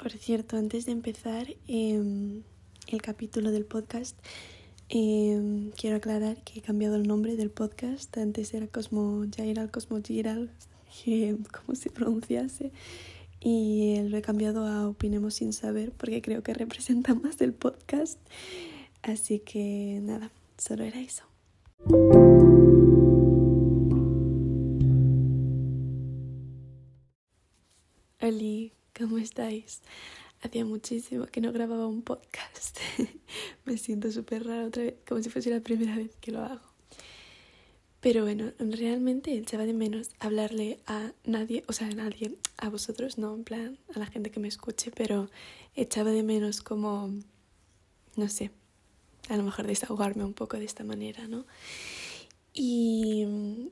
Por cierto, antes de empezar em, el capítulo del podcast, em, quiero aclarar que he cambiado el nombre del podcast. Antes era Cosmo Giral, Cosmo Giral, como se pronunciase. Y lo he cambiado a Opinemos sin saber porque creo que representa más el podcast. Así que nada, solo era eso. ¿Cómo estáis? Hacía muchísimo que no grababa un podcast. Me siento súper rara otra vez, como si fuese la primera vez que lo hago. Pero bueno, realmente echaba de menos hablarle a nadie, o sea, a nadie, a vosotros, no, en plan, a la gente que me escuche, pero echaba de menos como, no sé, a lo mejor desahogarme un poco de esta manera, ¿no? Y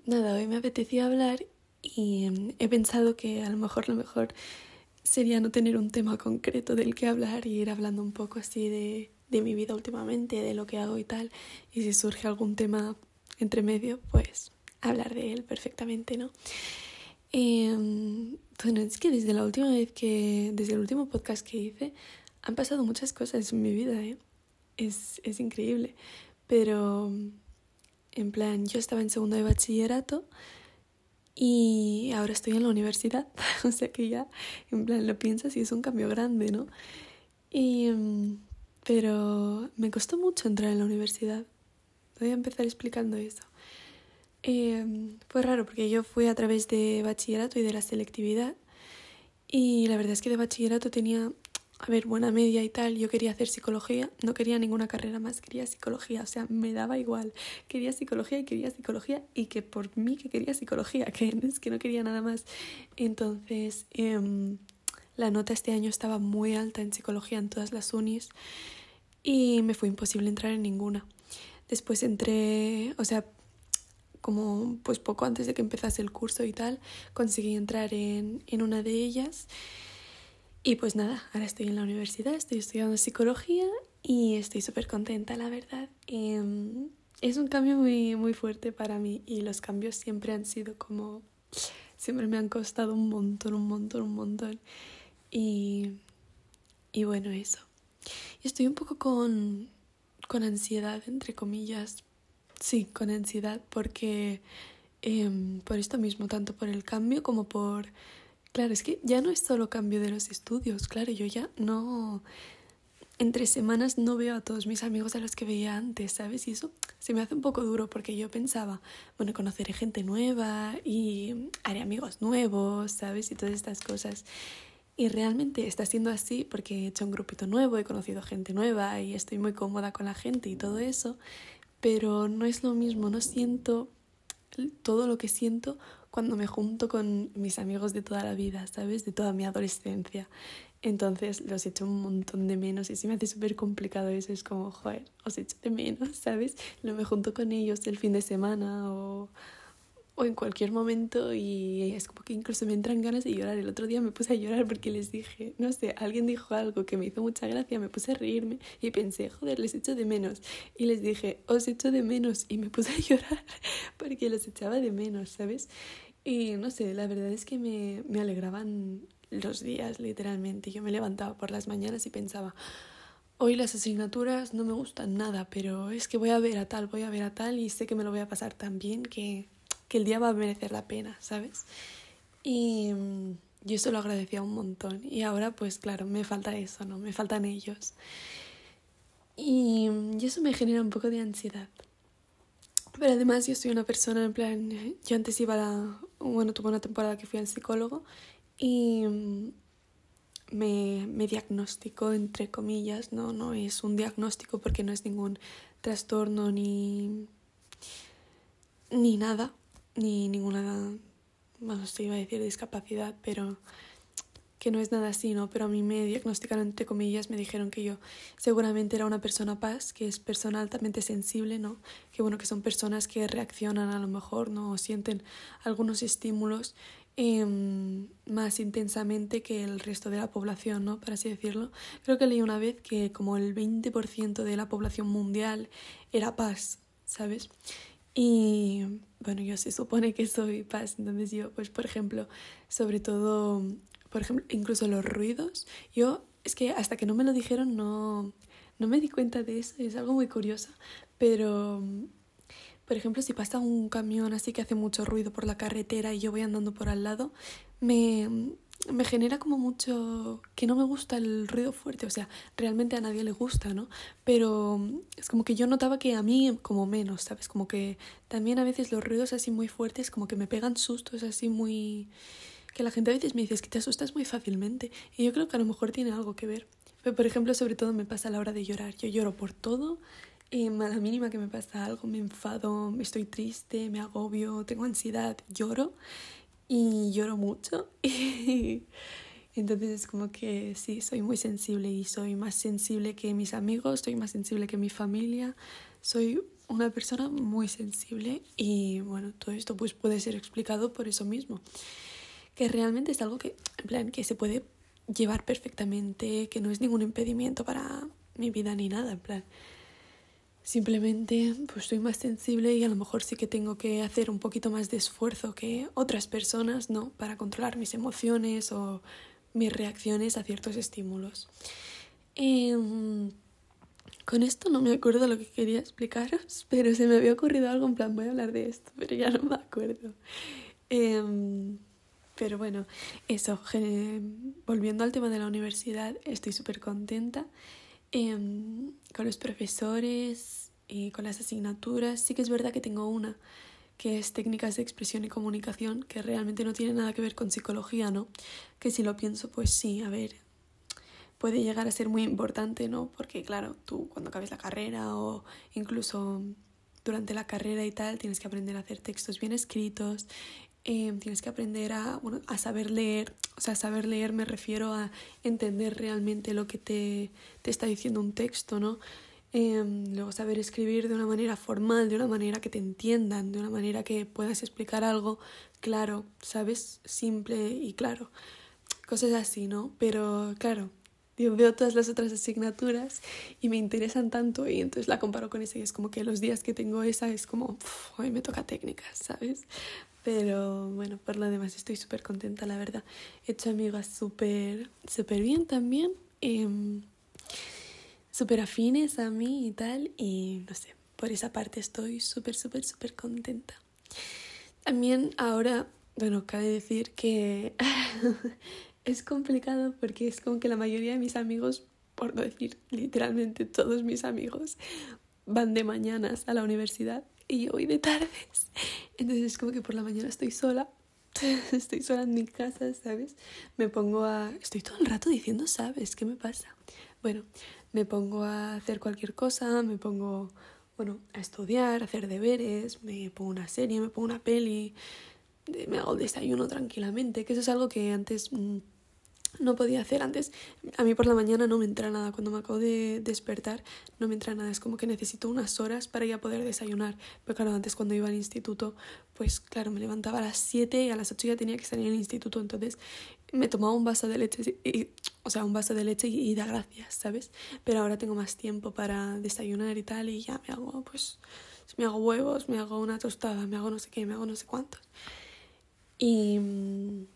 nada, hoy me apetecía hablar y em, he pensado que a lo mejor lo mejor sería no tener un tema concreto del que hablar y ir hablando un poco así de, de mi vida últimamente, de lo que hago y tal. Y si surge algún tema entre medio, pues hablar de él perfectamente, ¿no? Eh, bueno, es que desde la última vez que, desde el último podcast que hice, han pasado muchas cosas en mi vida, ¿eh? Es, es increíble. Pero, en plan, yo estaba en segundo de bachillerato y ahora estoy en la universidad, o sea que ya, en plan, lo piensas y es un cambio grande, ¿no? Y, mm, pero me costó mucho entrar en la universidad. Voy a empezar explicando eso. Eh, fue raro porque yo fui a través de bachillerato y de la selectividad y la verdad es que de bachillerato tenía a ver, buena media y tal, yo quería hacer psicología, no quería ninguna carrera más, quería psicología, o sea, me daba igual, quería psicología y quería psicología y que por mí que quería psicología, que es que no quería nada más. Entonces, em, la nota este año estaba muy alta en psicología en todas las unis y me fue imposible entrar en ninguna. Después entré, o sea, como pues poco antes de que empezase el curso y tal, conseguí entrar en, en una de ellas y pues nada, ahora estoy en la universidad, estoy estudiando psicología y estoy súper contenta, la verdad. Em, es un cambio muy, muy fuerte para mí y los cambios siempre han sido como... Siempre me han costado un montón, un montón, un montón. Y, y bueno, eso. Estoy un poco con, con ansiedad, entre comillas. Sí, con ansiedad porque em, por esto mismo, tanto por el cambio como por Claro, es que ya no es solo cambio de los estudios, claro, yo ya no... Entre semanas no veo a todos mis amigos a los que veía antes, ¿sabes? Y eso se me hace un poco duro porque yo pensaba, bueno, conoceré gente nueva y haré amigos nuevos, ¿sabes? Y todas estas cosas. Y realmente está siendo así porque he hecho un grupito nuevo, he conocido gente nueva y estoy muy cómoda con la gente y todo eso, pero no es lo mismo, no siento todo lo que siento cuando me junto con mis amigos de toda la vida, ¿sabes? De toda mi adolescencia. Entonces los echo un montón de menos y se me hace súper complicado eso. Es como, joder, os echo de menos, ¿sabes? No me junto con ellos el fin de semana o, o en cualquier momento y es como que incluso me entran ganas de llorar. El otro día me puse a llorar porque les dije, no sé, alguien dijo algo que me hizo mucha gracia, me puse a reírme y pensé, joder, les echo de menos. Y les dije, os echo de menos y me puse a llorar porque los echaba de menos, ¿sabes? Y no sé, la verdad es que me, me alegraban los días, literalmente. Yo me levantaba por las mañanas y pensaba, hoy las asignaturas no me gustan nada, pero es que voy a ver a tal, voy a ver a tal y sé que me lo voy a pasar tan bien que que el día va a merecer la pena, ¿sabes? Y mm, yo eso lo agradecía un montón. Y ahora, pues claro, me falta eso, ¿no? Me faltan ellos. Y, mm, y eso me genera un poco de ansiedad. Pero además yo soy una persona, en plan, yo antes iba a la, bueno, tuve una temporada que fui al psicólogo y mm, me, me diagnosticó, entre comillas, no, no es un diagnóstico porque no es ningún trastorno ni, ni nada, ni ninguna, bueno, se iba a decir discapacidad, pero no es nada así, ¿no? Pero a mí me diagnosticaron, entre comillas, me dijeron que yo seguramente era una persona paz, que es persona altamente sensible, ¿no? Que bueno, que son personas que reaccionan a lo mejor, ¿no? O sienten algunos estímulos em, más intensamente que el resto de la población, ¿no? Por así decirlo. Creo que leí una vez que como el 20% de la población mundial era paz, ¿sabes? Y bueno, yo se supone que soy paz, entonces yo, pues por ejemplo, sobre todo por ejemplo, incluso los ruidos. Yo, es que hasta que no me lo dijeron no, no me di cuenta de eso, es algo muy curioso. Pero, por ejemplo, si pasa un camión así que hace mucho ruido por la carretera y yo voy andando por al lado, me, me genera como mucho que no me gusta el ruido fuerte, o sea, realmente a nadie le gusta, ¿no? Pero es como que yo notaba que a mí como menos, ¿sabes? Como que también a veces los ruidos así muy fuertes como que me pegan sustos así muy que la gente a veces me dice es que te asustas muy fácilmente y yo creo que a lo mejor tiene algo que ver. Pero, por ejemplo, sobre todo me pasa a la hora de llorar. Yo lloro por todo, eh, a la mínima que me pasa algo, me enfado, estoy triste, me agobio, tengo ansiedad, lloro y lloro mucho. Entonces es como que sí, soy muy sensible y soy más sensible que mis amigos, soy más sensible que mi familia, soy una persona muy sensible y bueno, todo esto pues puede ser explicado por eso mismo, que realmente es algo que, en plan, que se puede llevar perfectamente, que no es ningún impedimento para mi vida ni nada, en plan, Simplemente pues soy más sensible y a lo mejor sí que tengo que hacer un poquito más de esfuerzo que otras personas, ¿no? Para controlar mis emociones o mis reacciones a ciertos estímulos. Em, con esto no me acuerdo lo que quería explicaros, pero se me había ocurrido algo en plan, voy a hablar de esto, pero ya no me acuerdo. Em, pero bueno, eso, volviendo al tema de la universidad, estoy súper contenta. Em, con los profesores y con las asignaturas. Sí que es verdad que tengo una que es técnicas de expresión y comunicación, que realmente no tiene nada que ver con psicología, ¿no? Que si lo pienso, pues sí, a ver, puede llegar a ser muy importante, ¿no? Porque claro, tú cuando acabes la carrera o incluso durante la carrera y tal, tienes que aprender a hacer textos bien escritos, em, tienes que aprender a, bueno, a saber leer, o sea, saber leer me refiero a entender realmente lo que te, te está diciendo un texto, ¿no? Em, luego saber escribir de una manera formal, de una manera que te entiendan, de una manera que puedas explicar algo claro, ¿sabes? Simple y claro. Cosas así, ¿no? Pero claro, yo veo todas las otras asignaturas y me interesan tanto y entonces la comparo con esa y es como que los días que tengo esa es como, hoy me toca técnicas, ¿sabes? Pero bueno, por lo demás estoy súper contenta, la verdad. He hecho amigas súper súper bien también. Eh, súper afines a mí y tal. Y no sé, por esa parte estoy súper, súper, súper contenta. También ahora, bueno, cabe decir que es complicado porque es como que la mayoría de mis amigos, por no decir literalmente todos mis amigos, van de mañanas a la universidad y yo voy de tardes. Entonces es como que por la mañana estoy sola, estoy sola en mi casa, ¿sabes? Me pongo a... Estoy todo el rato diciendo, ¿sabes? ¿Qué me pasa? Bueno, me pongo a hacer cualquier cosa, me pongo, bueno, a estudiar, a hacer deberes, me pongo una serie, me pongo una peli, me hago el desayuno tranquilamente, que eso es algo que antes... Mm, no podía hacer antes. A mí por la mañana no me entra nada. Cuando me acabo de despertar no me entra nada. Es como que necesito unas horas para ya poder desayunar. Pero claro, antes cuando iba al instituto, pues claro, me levantaba a las 7 y a las 8 ya tenía que estar en el instituto. Entonces me tomaba un vaso de leche, y, o sea, un vaso de leche y, y da gracias, ¿sabes? Pero ahora tengo más tiempo para desayunar y tal y ya me hago, pues, me hago huevos, me hago una tostada, me hago no sé qué, me hago no sé cuántos. Y mm,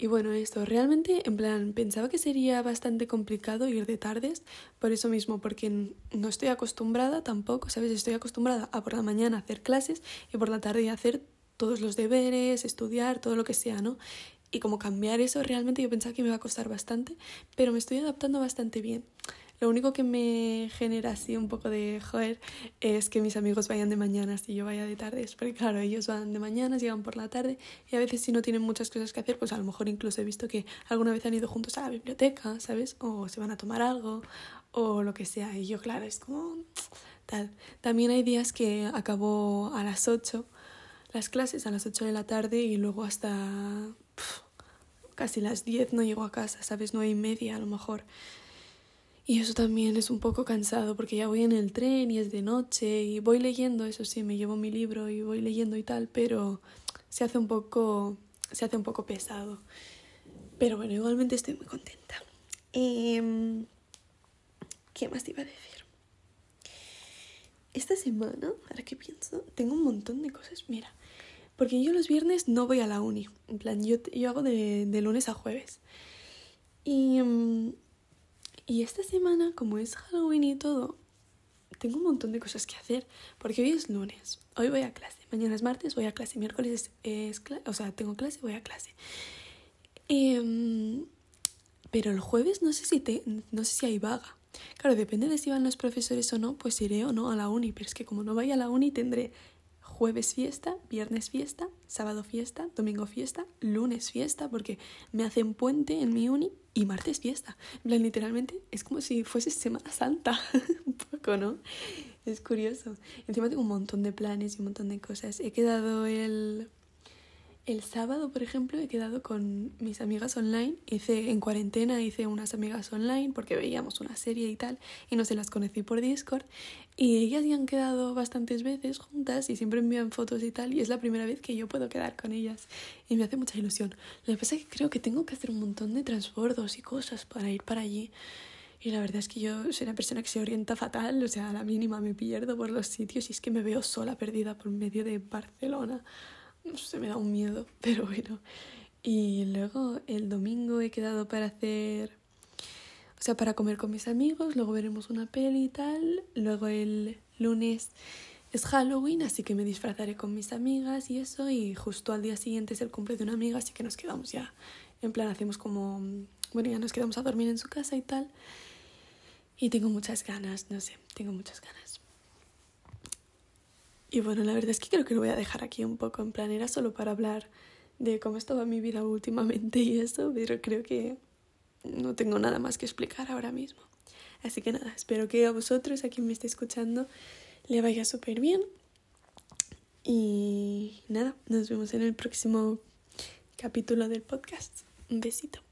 y bueno, esto, realmente, en plan, pensaba que sería bastante complicado ir de tardes, por eso mismo, porque no estoy acostumbrada tampoco, ¿sabes? Estoy acostumbrada a por la mañana hacer clases y por la tarde hacer todos los deberes, estudiar, todo lo que sea, ¿no? Y como cambiar eso, realmente yo pensaba que me iba a costar bastante, pero me estoy adaptando bastante bien. Lo único que me genera así un poco de joder es que mis amigos vayan de mañanas y yo vaya de tardes, porque claro, ellos van de mañanas, llegan por la tarde y a veces si no tienen muchas cosas que hacer, pues a lo mejor incluso he visto que alguna vez han ido juntos a la biblioteca, ¿sabes? O se van a tomar algo o lo que sea. Y yo, claro, es como tal. También hay días que acabo a las 8 las clases, a las 8 de la tarde y luego hasta casi las 10 no llego a casa, ¿sabes? No hay media a lo mejor. Y eso también es un poco cansado porque ya voy en el tren y es de noche y voy leyendo, eso sí, me llevo mi libro y voy leyendo y tal, pero se hace un poco, se hace un poco pesado. Pero bueno, igualmente estoy muy contenta. Em, ¿Qué más te iba a decir? Esta semana, ahora que pienso, tengo un montón de cosas. Mira, Porque yo los viernes no voy a la uni. En plan, yo, yo hago de, de lunes a jueves. Y, mm, y esta semana, como es Halloween y todo, tengo un montón de cosas que hacer. Porque hoy es lunes. Hoy voy a clase. Mañana es martes, voy a clase. Miércoles es, clase. O sea, tengo clase, voy a clase. Em, pero el jueves no sé si te, no sé si hay vaga. Claro, depende de si van los profesores o no, pues iré o no a la uni. Pero es que como no vaya a la uni tendré jueves fiesta, viernes fiesta, sábado fiesta, domingo fiesta, lunes fiesta, porque me hacen puente en mi uni y martes fiesta. En plan, literalmente es como si fuese Semana Santa, un poco, ¿no? Es curioso. Encima tengo un montón de planes y un montón de cosas. He quedado el el sábado, por ejemplo, he quedado con mis amigas online. Hice en cuarentena, hice unas amigas online porque veíamos una serie y tal, y no se las conocí por Discord. Y ellas ya han quedado bastantes veces juntas y siempre envían fotos y tal, y es la primera vez que yo puedo quedar con ellas. Y me hace mucha ilusión. Lo que pasa es que creo que tengo que hacer un montón de transbordos y cosas para ir para allí. Y la verdad es que yo soy una persona que se orienta fatal, o sea, a la mínima me pierdo por los sitios y es que me veo sola perdida por medio de Barcelona no sé, me da un miedo, pero bueno. Y luego el domingo he quedado para hacer, o sea, para comer con mis amigos, luego veremos una peli y tal. Luego el lunes es Halloween, así que me disfrazaré con mis amigas y eso. Y justo al día siguiente es el cumple de una amiga, así que nos quedamos ya. En plan, hacemos como, bueno, ya nos quedamos a dormir en su casa y tal. Y tengo muchas ganas, no sé, tengo muchas ganas. Y bueno, la verdad es que creo que lo voy a dejar aquí un poco en plan, era solo para hablar de cómo estaba mi vida últimamente y eso, pero creo que no tengo nada más que explicar ahora mismo. Así que nada, espero que a vosotros, a quien me esté escuchando, le vaya súper bien. Y nada, nos vemos en el próximo capítulo del podcast. Un besito.